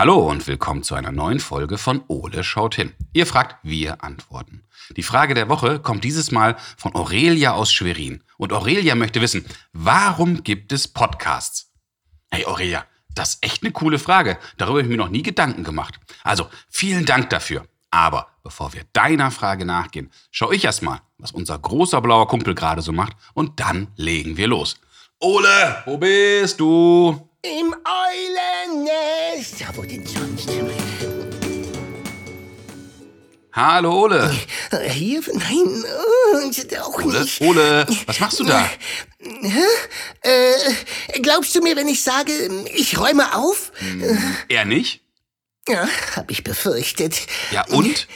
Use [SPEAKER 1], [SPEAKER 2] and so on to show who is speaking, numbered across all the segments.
[SPEAKER 1] Hallo und willkommen zu einer neuen Folge von Ole schaut hin. Ihr fragt, wir antworten. Die Frage der Woche kommt dieses Mal von Aurelia aus Schwerin. Und Aurelia möchte wissen, warum gibt es Podcasts? Hey Aurelia, das ist echt eine coole Frage. Darüber habe ich mir noch nie Gedanken gemacht. Also, vielen Dank dafür. Aber bevor wir deiner Frage nachgehen, schau ich erst mal, was unser großer blauer Kumpel gerade so macht und dann legen wir los. Ole, wo bist du?
[SPEAKER 2] Im Eulennest. Ja, wo denn sonst?
[SPEAKER 1] Hallo Ole.
[SPEAKER 2] Äh, Hier? Nein, äh, auch
[SPEAKER 1] Ole,
[SPEAKER 2] nicht.
[SPEAKER 1] Ole, was machst du da?
[SPEAKER 2] Äh, glaubst du mir, wenn ich sage, ich räume auf?
[SPEAKER 1] Er nicht?
[SPEAKER 2] Ja, hab ich befürchtet.
[SPEAKER 1] Ja, und?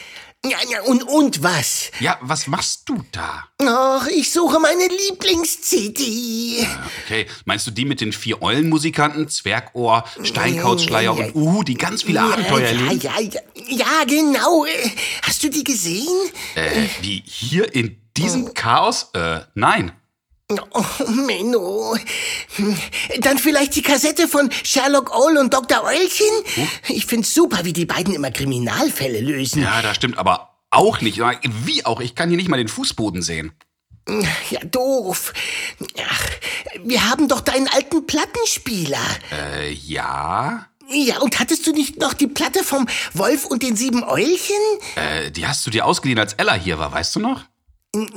[SPEAKER 2] Ja, ja, und, und was?
[SPEAKER 1] Ja, was machst du da?
[SPEAKER 2] Ach, ich suche meine Lieblings-CD.
[SPEAKER 1] Okay, meinst du die mit den vier Eulenmusikanten, Zwergohr, Steinkauzschleier und Uhu, die ganz viele Abenteuer
[SPEAKER 2] ja,
[SPEAKER 1] erleben?
[SPEAKER 2] ja, ja, ja, genau. Äh, Hast du die gesehen?
[SPEAKER 1] Äh, wie hier in diesem Chaos? Äh, nein.
[SPEAKER 2] Oh, Menno. Hm, Dann vielleicht die Kassette von Sherlock Owl und Dr. Eulchen? Ich find's super, wie die beiden immer Kriminalfälle lösen.
[SPEAKER 1] Ja, das stimmt aber auch nicht. Wie auch? Ich kann hier nicht mal den Fußboden sehen.
[SPEAKER 2] Ja, doof. Ach, wir haben doch deinen alten Plattenspieler.
[SPEAKER 1] Äh, ja.
[SPEAKER 2] Ja, und hattest du nicht noch die Platte vom Wolf und den sieben Eulchen?
[SPEAKER 1] Äh, die hast du dir ausgeliehen, als Ella hier war, weißt du noch?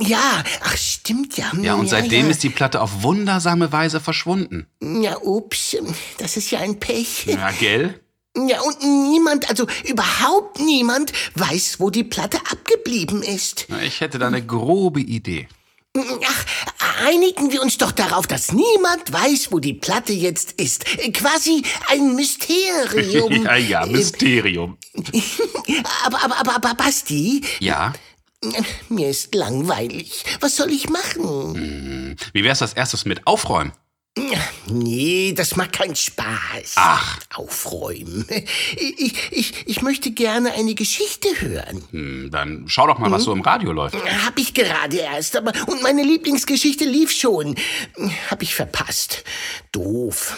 [SPEAKER 2] Ja, ach stimmt ja.
[SPEAKER 1] Ja, und seitdem
[SPEAKER 2] ja.
[SPEAKER 1] ist die Platte auf wundersame Weise verschwunden.
[SPEAKER 2] Ja, ups, das ist ja ein Pech.
[SPEAKER 1] Ja, gell?
[SPEAKER 2] Ja, und niemand, also überhaupt niemand, weiß, wo die Platte abgeblieben ist.
[SPEAKER 1] Na, Ich hätte da eine grobe Idee.
[SPEAKER 2] Ach, einigen wir uns doch darauf, dass niemand weiß, wo die Platte jetzt ist. Quasi ein Mysterium.
[SPEAKER 1] ja, ja, Mysterium.
[SPEAKER 2] aber, aber, aber, aber, Basti,
[SPEAKER 1] Ja.
[SPEAKER 2] mir ist langweilig. Was soll ich machen?
[SPEAKER 1] Wie wär's das erstes mit Aufräumen?
[SPEAKER 2] Nee, das macht keinen Spaß.
[SPEAKER 1] Ach.
[SPEAKER 2] Aufräumen. Ich, ich, ich möchte gerne eine Geschichte hören.
[SPEAKER 1] Hm, dann schau doch mal, was so im Radio läuft.
[SPEAKER 2] Hab ich gerade erst, aber und meine Lieblingsgeschichte lief schon. Hab ich verpasst. Doof.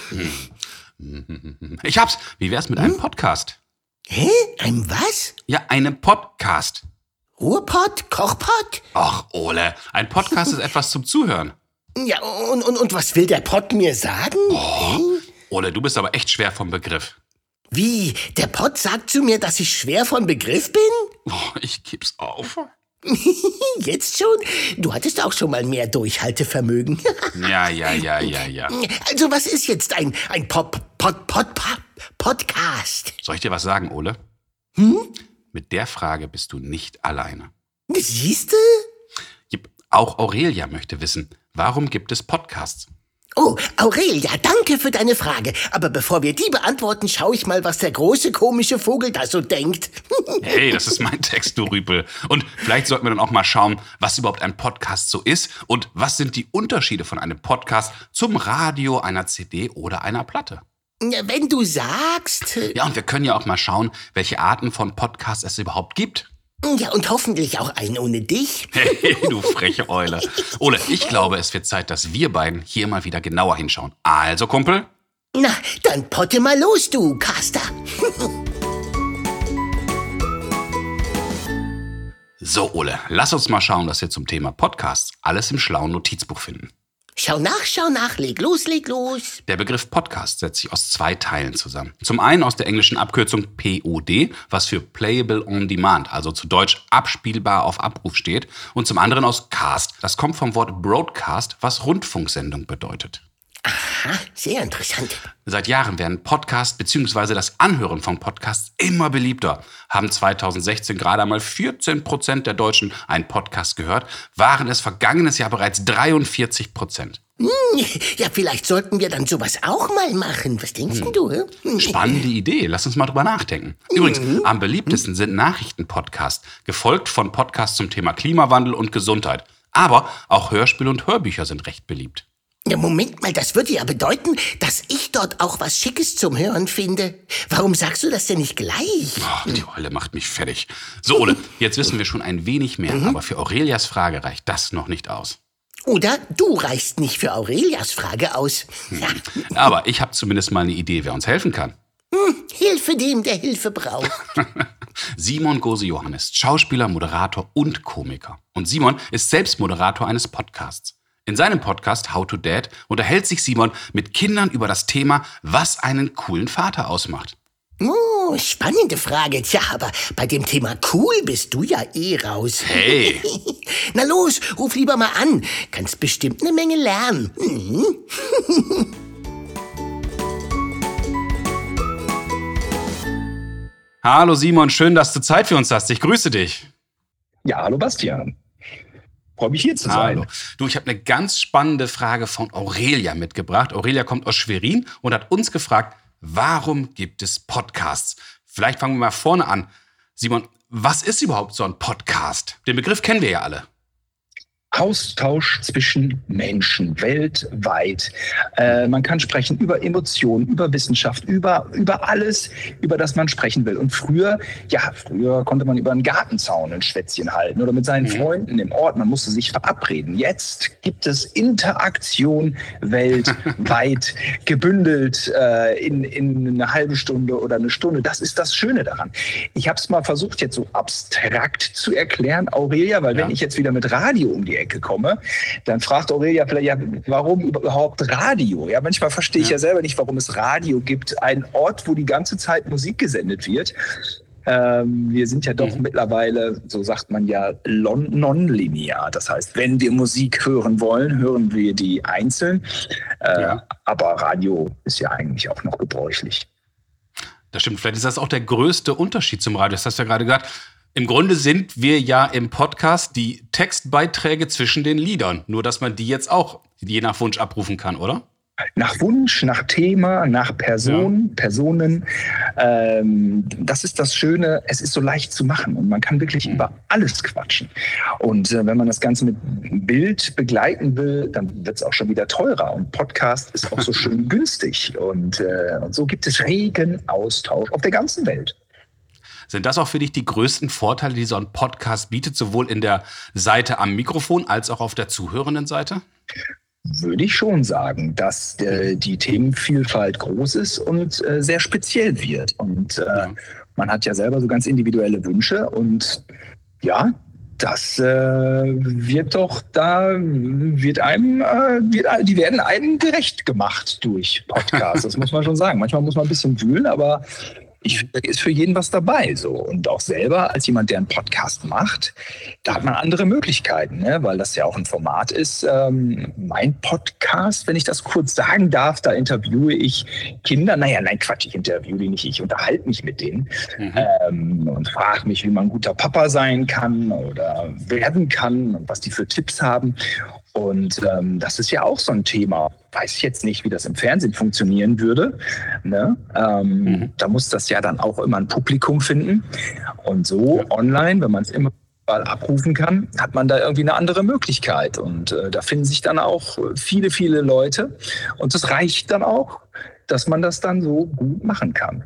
[SPEAKER 1] Ich hab's. Wie wär's mit einem Podcast?
[SPEAKER 2] Hä? Ein was?
[SPEAKER 1] Ja, einem Podcast.
[SPEAKER 2] Ruhrpott? Kochpott?
[SPEAKER 1] Ach, Ole, ein Podcast ist etwas zum Zuhören.
[SPEAKER 2] Ja, und, und, und was will der Pott mir sagen?
[SPEAKER 1] Ole, du bist aber echt schwer vom Begriff.
[SPEAKER 2] Wie? Der Pott sagt zu mir, dass ich schwer von Begriff bin?
[SPEAKER 1] Oh, ich gib's auf.
[SPEAKER 2] Jetzt schon? Du hattest auch schon mal mehr Durchhaltevermögen.
[SPEAKER 1] Ja, ja, ja, ja, ja.
[SPEAKER 2] Also was ist jetzt ein, ein Pop, Pod, Pod, Pod, Podcast?
[SPEAKER 1] Soll ich dir was sagen, Ole? Hm? Mit der Frage bist du nicht alleine.
[SPEAKER 2] Siehste?
[SPEAKER 1] Jep, Auch Aurelia möchte wissen, warum gibt es Podcasts?
[SPEAKER 2] Oh, Aurelia, danke für deine Frage. Aber bevor wir die beantworten, schaue ich mal, was der große komische Vogel da so denkt.
[SPEAKER 1] Hey, das ist mein Text, du Rüpel. Und vielleicht sollten wir dann auch mal schauen, was überhaupt ein Podcast so ist und was sind die Unterschiede von einem Podcast zum Radio, einer CD oder einer Platte.
[SPEAKER 2] Wenn du sagst.
[SPEAKER 1] Ja, und wir können ja auch mal schauen, welche Arten von Podcasts es überhaupt gibt.
[SPEAKER 2] Ja, und hoffentlich auch einen ohne dich.
[SPEAKER 1] Hey, du freche Eule. Ole, ich glaube, es wird Zeit, dass wir beiden hier mal wieder genauer hinschauen. Also, Kumpel,
[SPEAKER 2] Na, dann potte mal los, du Caster.
[SPEAKER 1] so Ole, lass uns mal schauen, dass wir zum Thema Podcasts alles im schlauen Notizbuch finden.
[SPEAKER 2] Schau nach, schau nach, leg los, leg los.
[SPEAKER 1] Der Begriff Podcast setzt sich aus zwei Teilen zusammen. Zum einen aus der englischen Abkürzung POD, was für Playable on Demand, also zu Deutsch abspielbar auf Abruf steht, und zum anderen aus Cast. Das kommt vom Wort Broadcast, was Rundfunksendung bedeutet.
[SPEAKER 2] Aha, sehr interessant.
[SPEAKER 1] Seit Jahren werden Podcasts bzw. das Anhören von Podcasts immer beliebter. Haben 2016 gerade einmal 14 Prozent der Deutschen einen Podcast gehört, waren es vergangenes Jahr bereits 43 Prozent.
[SPEAKER 2] Ja, vielleicht sollten wir dann sowas auch mal machen. Was denkst denn du? hä?
[SPEAKER 1] Spannende Idee, lass uns mal drüber nachdenken. Übrigens, am beliebtesten sind Nachrichtenpodcasts, gefolgt von Podcasts zum Thema Klimawandel und Gesundheit. Aber auch Hörspiele und Hörbücher sind recht beliebt.
[SPEAKER 2] Ja, Moment mal, das würde ja bedeuten, dass ich dort auch was Schickes zum Hören finde. Warum sagst du das denn nicht gleich?
[SPEAKER 1] Oh, die Olle macht mich fertig. So, Ole, jetzt wissen wir schon ein wenig mehr, aber für Aurelias Frage reicht das noch nicht aus.
[SPEAKER 2] Oder du reichst nicht für Aurelias Frage aus. Ja.
[SPEAKER 1] Aber ich habe zumindest mal eine Idee, wer uns helfen kann.
[SPEAKER 2] Hm, Hilfe dem, der Hilfe braucht.
[SPEAKER 1] Simon Gose-Johann ist Schauspieler, Moderator und Komiker. Und Simon ist selbst Moderator eines Podcasts. In seinem Podcast How to Dad unterhält sich Simon mit Kindern über das Thema, was einen coolen Vater ausmacht.
[SPEAKER 2] Oh, spannende Frage. Tja, aber bei dem Thema cool bist du ja eh raus.
[SPEAKER 1] Hey!
[SPEAKER 2] Na los, ruf lieber mal an. Kannst bestimmt eine Menge lernen. Mhm.
[SPEAKER 1] Hallo Simon, schön, dass du Zeit für uns hast. Ich grüße dich.
[SPEAKER 3] Ja, hallo Bastian. Freue mich hier zu sein.
[SPEAKER 1] Hallo. Du, ich habe eine ganz spannende Frage von Aurelia mitgebracht. Aurelia kommt aus Schwerin und hat uns gefragt, warum gibt es Podcasts? Vielleicht fangen wir mal vorne an. Simon, was ist überhaupt so ein Podcast? Den Begriff kennen wir ja alle.
[SPEAKER 3] Austausch zwischen Menschen weltweit. Äh, man kann sprechen über Emotionen, über Wissenschaft, über, über alles, über das man sprechen will. Und früher, ja, früher konnte man über einen Gartenzaun ein Schwätzchen halten oder mit seinen mhm. Freunden im Ort. Man musste sich verabreden. Jetzt gibt es Interaktion weltweit, gebündelt äh, in, in eine halbe Stunde oder eine Stunde. Das ist das Schöne daran. Ich habe es mal versucht, jetzt so abstrakt zu erklären, Aurelia, weil ja. wenn ich jetzt wieder mit Radio um die Ecke komme, dann fragt Aurelia vielleicht, ja, warum überhaupt Radio? Ja, manchmal verstehe ich ja. ja selber nicht, warum es Radio gibt. Ein Ort, wo die ganze Zeit Musik gesendet wird. Ähm, wir sind ja doch mhm. mittlerweile, so sagt man ja, nonlinear. Das heißt, wenn wir Musik hören wollen, hören wir die einzeln. Äh, ja. Aber Radio ist ja eigentlich auch noch gebräuchlich.
[SPEAKER 1] Das stimmt. Vielleicht ist das auch der größte Unterschied zum Radio. Das hast du ja gerade gesagt. Im Grunde sind wir ja im Podcast die Textbeiträge zwischen den Liedern, nur dass man die jetzt auch je nach Wunsch abrufen kann, oder?
[SPEAKER 3] Nach Wunsch, nach Thema, nach Person, ja. Personen. Ähm, das ist das Schöne. Es ist so leicht zu machen und man kann wirklich mhm. über alles quatschen. Und äh, wenn man das Ganze mit Bild begleiten will, dann wird es auch schon wieder teurer. Und Podcast ist auch so schön günstig. Und, äh, und so gibt es regen Austausch auf der ganzen Welt.
[SPEAKER 1] Sind das auch für dich die größten Vorteile, die so ein Podcast bietet, sowohl in der Seite am Mikrofon als auch auf der zuhörenden Seite?
[SPEAKER 3] Würde ich schon sagen, dass äh, die Themenvielfalt groß ist und äh, sehr speziell wird. Und äh, ja. man hat ja selber so ganz individuelle Wünsche und ja, das äh, wird doch da wird einem äh, wird, die werden einem gerecht gemacht durch Podcasts. Das muss man schon sagen. Manchmal muss man ein bisschen wühlen, aber ich ist für jeden was dabei. So. Und auch selber, als jemand, der einen Podcast macht, da hat man andere Möglichkeiten, ne? weil das ja auch ein Format ist. Ähm, mein Podcast, wenn ich das kurz sagen darf, da interviewe ich Kinder. Naja, nein, Quatsch, ich interviewe die nicht. Ich unterhalte mich mit denen mhm. ähm, und frage mich, wie man ein guter Papa sein kann oder werden kann und was die für Tipps haben. Und ähm, das ist ja auch so ein Thema. Weiß ich jetzt nicht, wie das im Fernsehen funktionieren würde. Ne? Ähm, mhm. Da muss das ja dann auch immer ein Publikum finden. Und so online, wenn man es immer abrufen kann, hat man da irgendwie eine andere Möglichkeit. Und äh, da finden sich dann auch viele, viele Leute. Und es reicht dann auch, dass man das dann so gut machen kann.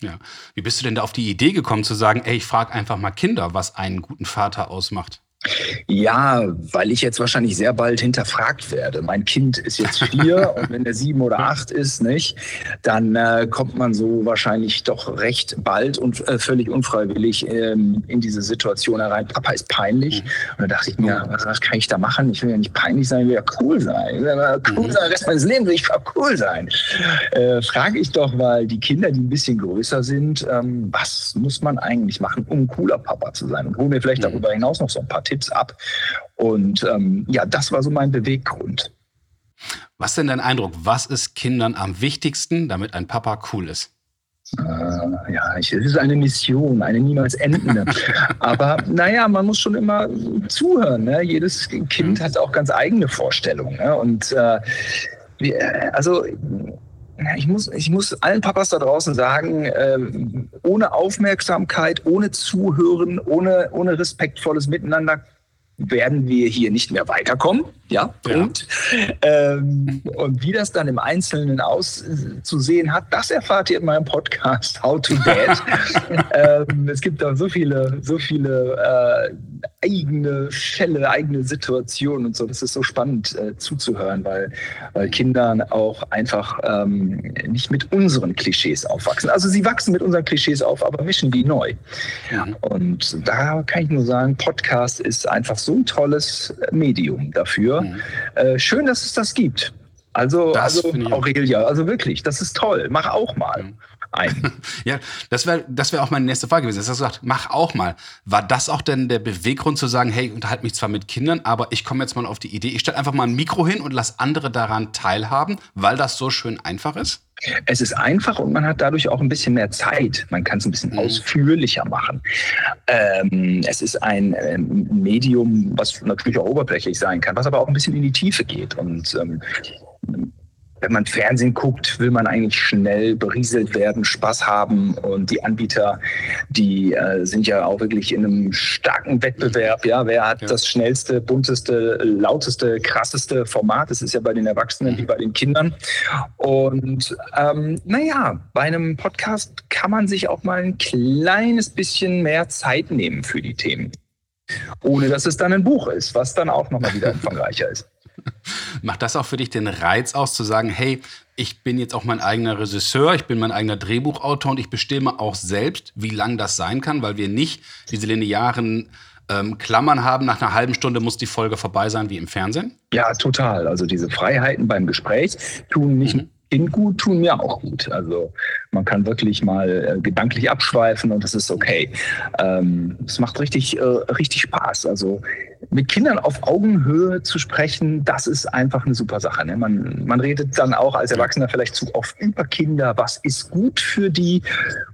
[SPEAKER 1] Ja. Wie bist du denn da auf die Idee gekommen zu sagen, ey, ich frage einfach mal Kinder, was einen guten Vater ausmacht?
[SPEAKER 3] Ja, weil ich jetzt wahrscheinlich sehr bald hinterfragt werde. Mein Kind ist jetzt vier und wenn er sieben oder acht ist, nicht, dann äh, kommt man so wahrscheinlich doch recht bald und äh, völlig unfreiwillig ähm, in diese Situation herein. Papa ist peinlich. Mhm. Und da dachte ich mir, was, was, kann ich da machen? Ich will ja nicht peinlich sein, ich will ja cool sein. Ich will ja cool mhm. sein, Rest meines Lebens will ich cool sein. Äh, frage ich doch mal die Kinder, die ein bisschen größer sind, ähm, was muss man eigentlich machen, um cooler Papa zu sein? Und hol mir vielleicht mhm. darüber hinaus noch so ein paar Tipps Tipps ab. Und ähm, ja, das war so mein Beweggrund.
[SPEAKER 1] Was ist denn dein Eindruck? Was ist Kindern am wichtigsten, damit ein Papa cool ist?
[SPEAKER 3] Äh, ja, es ist eine Mission, eine niemals endende. Aber naja, man muss schon immer zuhören. Ne? Jedes Kind mhm. hat auch ganz eigene Vorstellungen. Ne? Und äh, also ich muss, ich muss allen Papas da draußen sagen, äh, ohne Aufmerksamkeit, ohne Zuhören, ohne, ohne respektvolles Miteinander werden wir hier nicht mehr weiterkommen. Ja, Punkt. Ja. Ähm, und wie das dann im Einzelnen auszusehen hat, das erfahrt ihr in meinem Podcast How to Dad. ähm, es gibt da so viele, so viele äh, eigene Fälle, eigene Situationen und so. Das ist so spannend äh, zuzuhören, weil, weil Kinder auch einfach ähm, nicht mit unseren Klischees aufwachsen. Also sie wachsen mit unseren Klischees auf, aber mischen die neu. Ja. Und da kann ich nur sagen, Podcast ist einfach so ein tolles Medium dafür. Mhm. Äh, schön, dass es das gibt. Also, das also Aurelia, also wirklich, das ist toll. Mach auch mal. Mhm ein.
[SPEAKER 1] ja, das wäre das wär auch meine nächste Frage gewesen. Du hast gesagt, mach auch mal. War das auch denn der Beweggrund zu sagen, hey, unterhalte mich zwar mit Kindern, aber ich komme jetzt mal auf die Idee, ich stelle einfach mal ein Mikro hin und lasse andere daran teilhaben, weil das so schön einfach ist?
[SPEAKER 3] Es ist einfach und man hat dadurch auch ein bisschen mehr Zeit. Man kann es ein bisschen mhm. ausführlicher machen. Ähm, es ist ein ähm, Medium, was natürlich auch oberflächlich sein kann, was aber auch ein bisschen in die Tiefe geht. Und ähm, wenn man Fernsehen guckt, will man eigentlich schnell berieselt werden, Spaß haben. Und die Anbieter, die äh, sind ja auch wirklich in einem starken Wettbewerb. Ja, wer hat ja. das schnellste, bunteste, lauteste, krasseste Format? Das ist ja bei den Erwachsenen wie bei den Kindern. Und ähm, naja, bei einem Podcast kann man sich auch mal ein kleines bisschen mehr Zeit nehmen für die Themen. Ohne dass es dann ein Buch ist, was dann auch nochmal wieder umfangreicher ist.
[SPEAKER 1] Macht das auch für dich den Reiz aus, zu sagen, hey, ich bin jetzt auch mein eigener Regisseur, ich bin mein eigener Drehbuchautor und ich bestimme auch selbst, wie lang das sein kann, weil wir nicht diese linearen ähm, Klammern haben, nach einer halben Stunde muss die Folge vorbei sein wie im Fernsehen?
[SPEAKER 3] Ja, total. Also diese Freiheiten beim Gespräch tun nicht mhm in gut, tun mir auch gut. Also man kann wirklich mal äh, gedanklich abschweifen und das ist okay. Ähm, es macht richtig, äh, richtig Spaß. Also mit Kindern auf Augenhöhe zu sprechen, das ist einfach eine super Sache. Ne? Man, man redet dann auch als Erwachsener vielleicht zu oft über Kinder, was ist gut für die.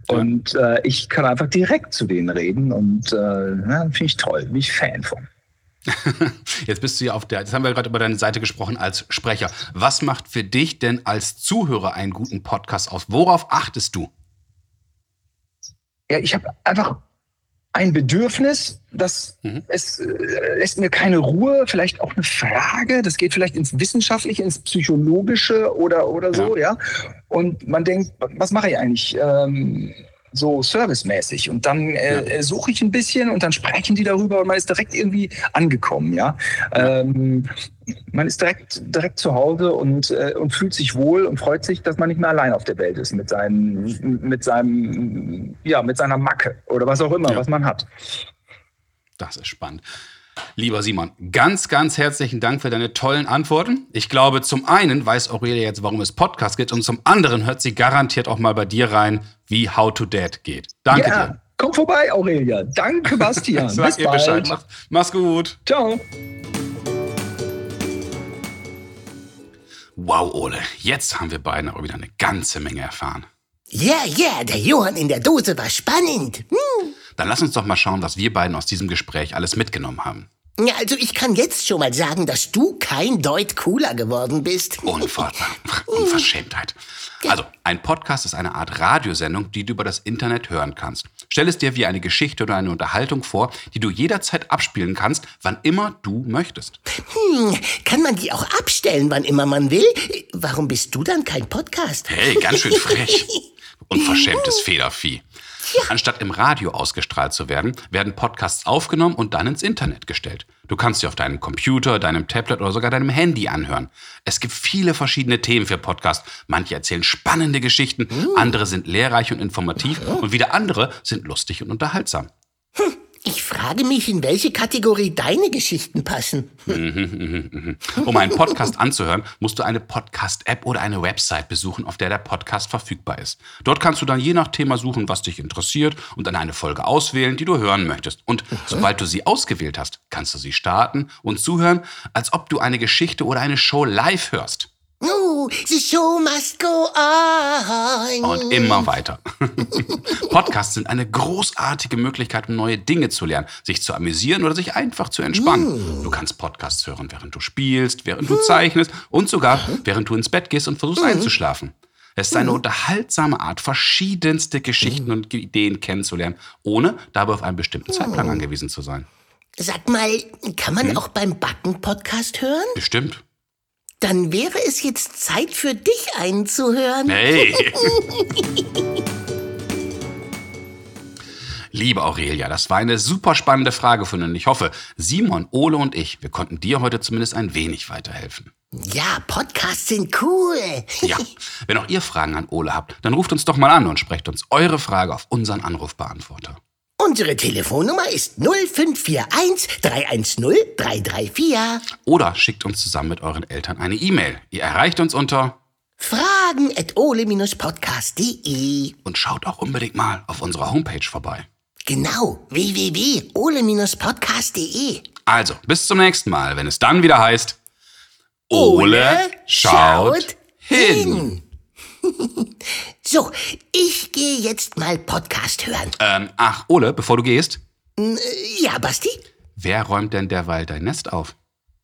[SPEAKER 3] Und äh, ich kann einfach direkt zu denen reden und äh, finde ich toll, bin ich Fan von.
[SPEAKER 1] Jetzt bist du ja auf der, jetzt haben wir gerade über deine Seite gesprochen als Sprecher. Was macht für dich denn als Zuhörer einen guten Podcast aus? Worauf achtest du?
[SPEAKER 3] Ja, ich habe einfach ein Bedürfnis, das mhm. es äh, lässt mir keine Ruhe, vielleicht auch eine Frage, das geht vielleicht ins Wissenschaftliche, ins Psychologische oder, oder so, ja. ja? Und man denkt, was mache ich eigentlich? Ähm, so servicemäßig. Und dann äh, ja. Äh, suche ich ein bisschen und dann sprechen die darüber und man ist direkt irgendwie angekommen, ja. Ähm, man ist direkt, direkt zu Hause und, äh, und fühlt sich wohl und freut sich, dass man nicht mehr allein auf der Welt ist mit, seinen, mit seinem, ja, mit seiner Macke oder was auch immer, ja. was man hat.
[SPEAKER 1] Das ist spannend. Lieber Simon, ganz, ganz herzlichen Dank für deine tollen Antworten. Ich glaube, zum einen weiß Aurelia jetzt, warum es Podcast gibt und zum anderen hört sie garantiert auch mal bei dir rein, wie How to Dad geht. Danke ja, dir.
[SPEAKER 3] Komm vorbei, Aurelia. Danke, Bastian.
[SPEAKER 1] Bis bald. Bescheid. Mach, mach's gut.
[SPEAKER 3] Ciao.
[SPEAKER 1] Wow, Ole, jetzt haben wir beiden auch wieder eine ganze Menge erfahren.
[SPEAKER 2] Ja, yeah, ja, yeah, der Johann in der Dose war spannend. Hm.
[SPEAKER 1] Dann lass uns doch mal schauen, was wir beiden aus diesem Gespräch alles mitgenommen haben.
[SPEAKER 2] Ja, also ich kann jetzt schon mal sagen, dass du kein Deut cooler geworden bist.
[SPEAKER 1] Unfassbar. Unverschämtheit. Also, ein Podcast ist eine Art Radiosendung, die du über das Internet hören kannst. Stell es dir wie eine Geschichte oder eine Unterhaltung vor, die du jederzeit abspielen kannst, wann immer du möchtest.
[SPEAKER 2] Hm, kann man die auch abstellen, wann immer man will? Warum bist du dann kein Podcast?
[SPEAKER 1] Hey, ganz schön frech. Unverschämtes Federvieh. Ja. Anstatt im Radio ausgestrahlt zu werden, werden Podcasts aufgenommen und dann ins Internet gestellt. Du kannst sie auf deinem Computer, deinem Tablet oder sogar deinem Handy anhören. Es gibt viele verschiedene Themen für Podcasts. Manche erzählen spannende Geschichten, hm. andere sind lehrreich und informativ und wieder andere sind lustig und unterhaltsam.
[SPEAKER 2] Ich frage mich, in welche Kategorie deine Geschichten passen.
[SPEAKER 1] um einen Podcast anzuhören, musst du eine Podcast-App oder eine Website besuchen, auf der der Podcast verfügbar ist. Dort kannst du dann je nach Thema suchen, was dich interessiert und dann eine Folge auswählen, die du hören möchtest. Und sobald du sie ausgewählt hast, kannst du sie starten und zuhören, als ob du eine Geschichte oder eine Show live hörst.
[SPEAKER 2] Oh, the show must go on.
[SPEAKER 1] Und immer weiter. Podcasts sind eine großartige Möglichkeit, um neue Dinge zu lernen, sich zu amüsieren oder sich einfach zu entspannen. Mm. Du kannst Podcasts hören, während du spielst, während du zeichnest und sogar während du ins Bett gehst und versuchst mm. einzuschlafen. Es ist eine unterhaltsame Art, verschiedenste Geschichten und Ideen kennenzulernen, ohne dabei auf einen bestimmten Zeitplan angewiesen zu sein.
[SPEAKER 2] Sag mal, kann man auch beim Backen Podcast hören?
[SPEAKER 1] Bestimmt.
[SPEAKER 2] Dann wäre es jetzt Zeit für dich einzuhören.
[SPEAKER 1] Hey! Liebe Aurelia, das war eine super spannende Frage von Ihnen. Ich hoffe, Simon, Ole und ich, wir konnten dir heute zumindest ein wenig weiterhelfen.
[SPEAKER 2] Ja, Podcasts sind cool.
[SPEAKER 1] Ja, wenn auch ihr Fragen an Ole habt, dann ruft uns doch mal an und sprecht uns eure Frage auf unseren Anrufbeantworter.
[SPEAKER 2] Unsere Telefonnummer ist 0541 310 334.
[SPEAKER 1] Oder schickt uns zusammen mit euren Eltern eine E-Mail. Ihr erreicht uns unter
[SPEAKER 2] Fragen at ole-podcast.de.
[SPEAKER 1] und schaut auch unbedingt mal auf unserer Homepage vorbei.
[SPEAKER 2] Genau, www.ole-podcast.de.
[SPEAKER 1] Also, bis zum nächsten Mal, wenn es dann wieder heißt Ole schaut hin.
[SPEAKER 2] So, ich gehe jetzt mal Podcast hören.
[SPEAKER 1] Ähm, ach, Ole, bevor du gehst,
[SPEAKER 2] Ja, Basti?
[SPEAKER 1] wer räumt denn derweil dein Nest auf?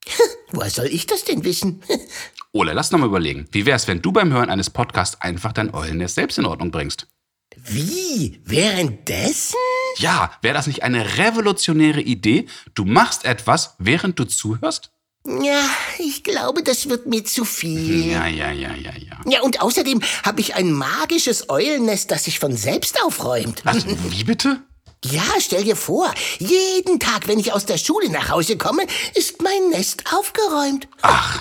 [SPEAKER 2] Woher soll ich das denn wissen?
[SPEAKER 1] Ole, lass noch mal überlegen. Wie wär's, wenn du beim Hören eines Podcasts einfach dein Eulennest selbst in Ordnung bringst?
[SPEAKER 2] Wie? Währenddessen?
[SPEAKER 1] Ja, wäre das nicht eine revolutionäre Idee? Du machst etwas, während du zuhörst?
[SPEAKER 2] Ja, ich glaube, das wird mir zu viel.
[SPEAKER 1] Ja, ja, ja, ja, ja.
[SPEAKER 2] Ja, und außerdem habe ich ein magisches Eulennest, das sich von selbst aufräumt.
[SPEAKER 1] Was? Wie bitte?
[SPEAKER 2] Ja, stell dir vor, jeden Tag, wenn ich aus der Schule nach Hause komme, ist mein Nest aufgeräumt.
[SPEAKER 1] Ach,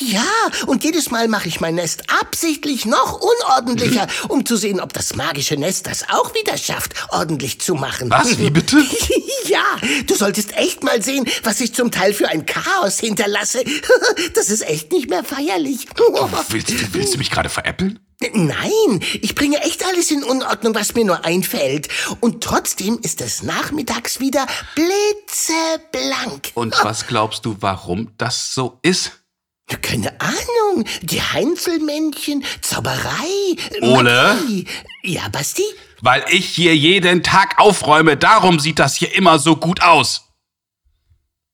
[SPEAKER 2] Ja, und jedes Mal mache ich mein Nest absichtlich noch unordentlicher, um zu sehen, ob das magische Nest das auch wieder schafft, ordentlich zu machen.
[SPEAKER 1] was? Wie bitte?
[SPEAKER 2] Ja, du solltest echt mal sehen, was ich zum Teil für ein Chaos hinterlasse. Das ist echt nicht mehr feierlich.
[SPEAKER 1] Willst, du- willst du mich gerade veräppeln?
[SPEAKER 2] Nein, ich bringe echt alles in Unordnung, was mir nur einfällt. Und trotzdem ist es nachmittags wieder blitzeblank.
[SPEAKER 1] Und was glaubst du, warum das so ist?
[SPEAKER 2] Keine Ahnung. Die Heinzelmännchen, Zauberei.
[SPEAKER 1] Ole?
[SPEAKER 2] Magie. Ja, Basti?
[SPEAKER 1] Weil ich hier jeden Tag aufräume, darum sieht das hier immer so gut aus.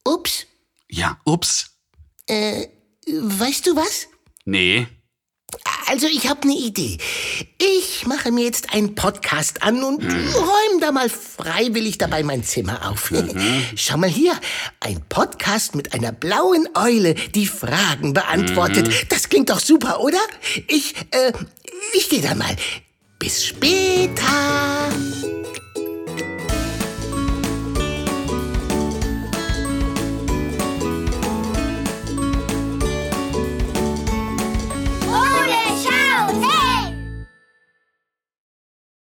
[SPEAKER 2] Ups.
[SPEAKER 1] Ja, ups.
[SPEAKER 2] Weißt du was?
[SPEAKER 1] Nee.
[SPEAKER 2] Also, ich habe eine Idee. Ich mache mir jetzt einen Podcast an und räume da mal freiwillig dabei mein Zimmer auf. Schau mal hier, ein Podcast mit einer blauen Eule, die Fragen beantwortet. Das klingt doch super, oder? Ich, äh, ich gehe da mal. Bis später.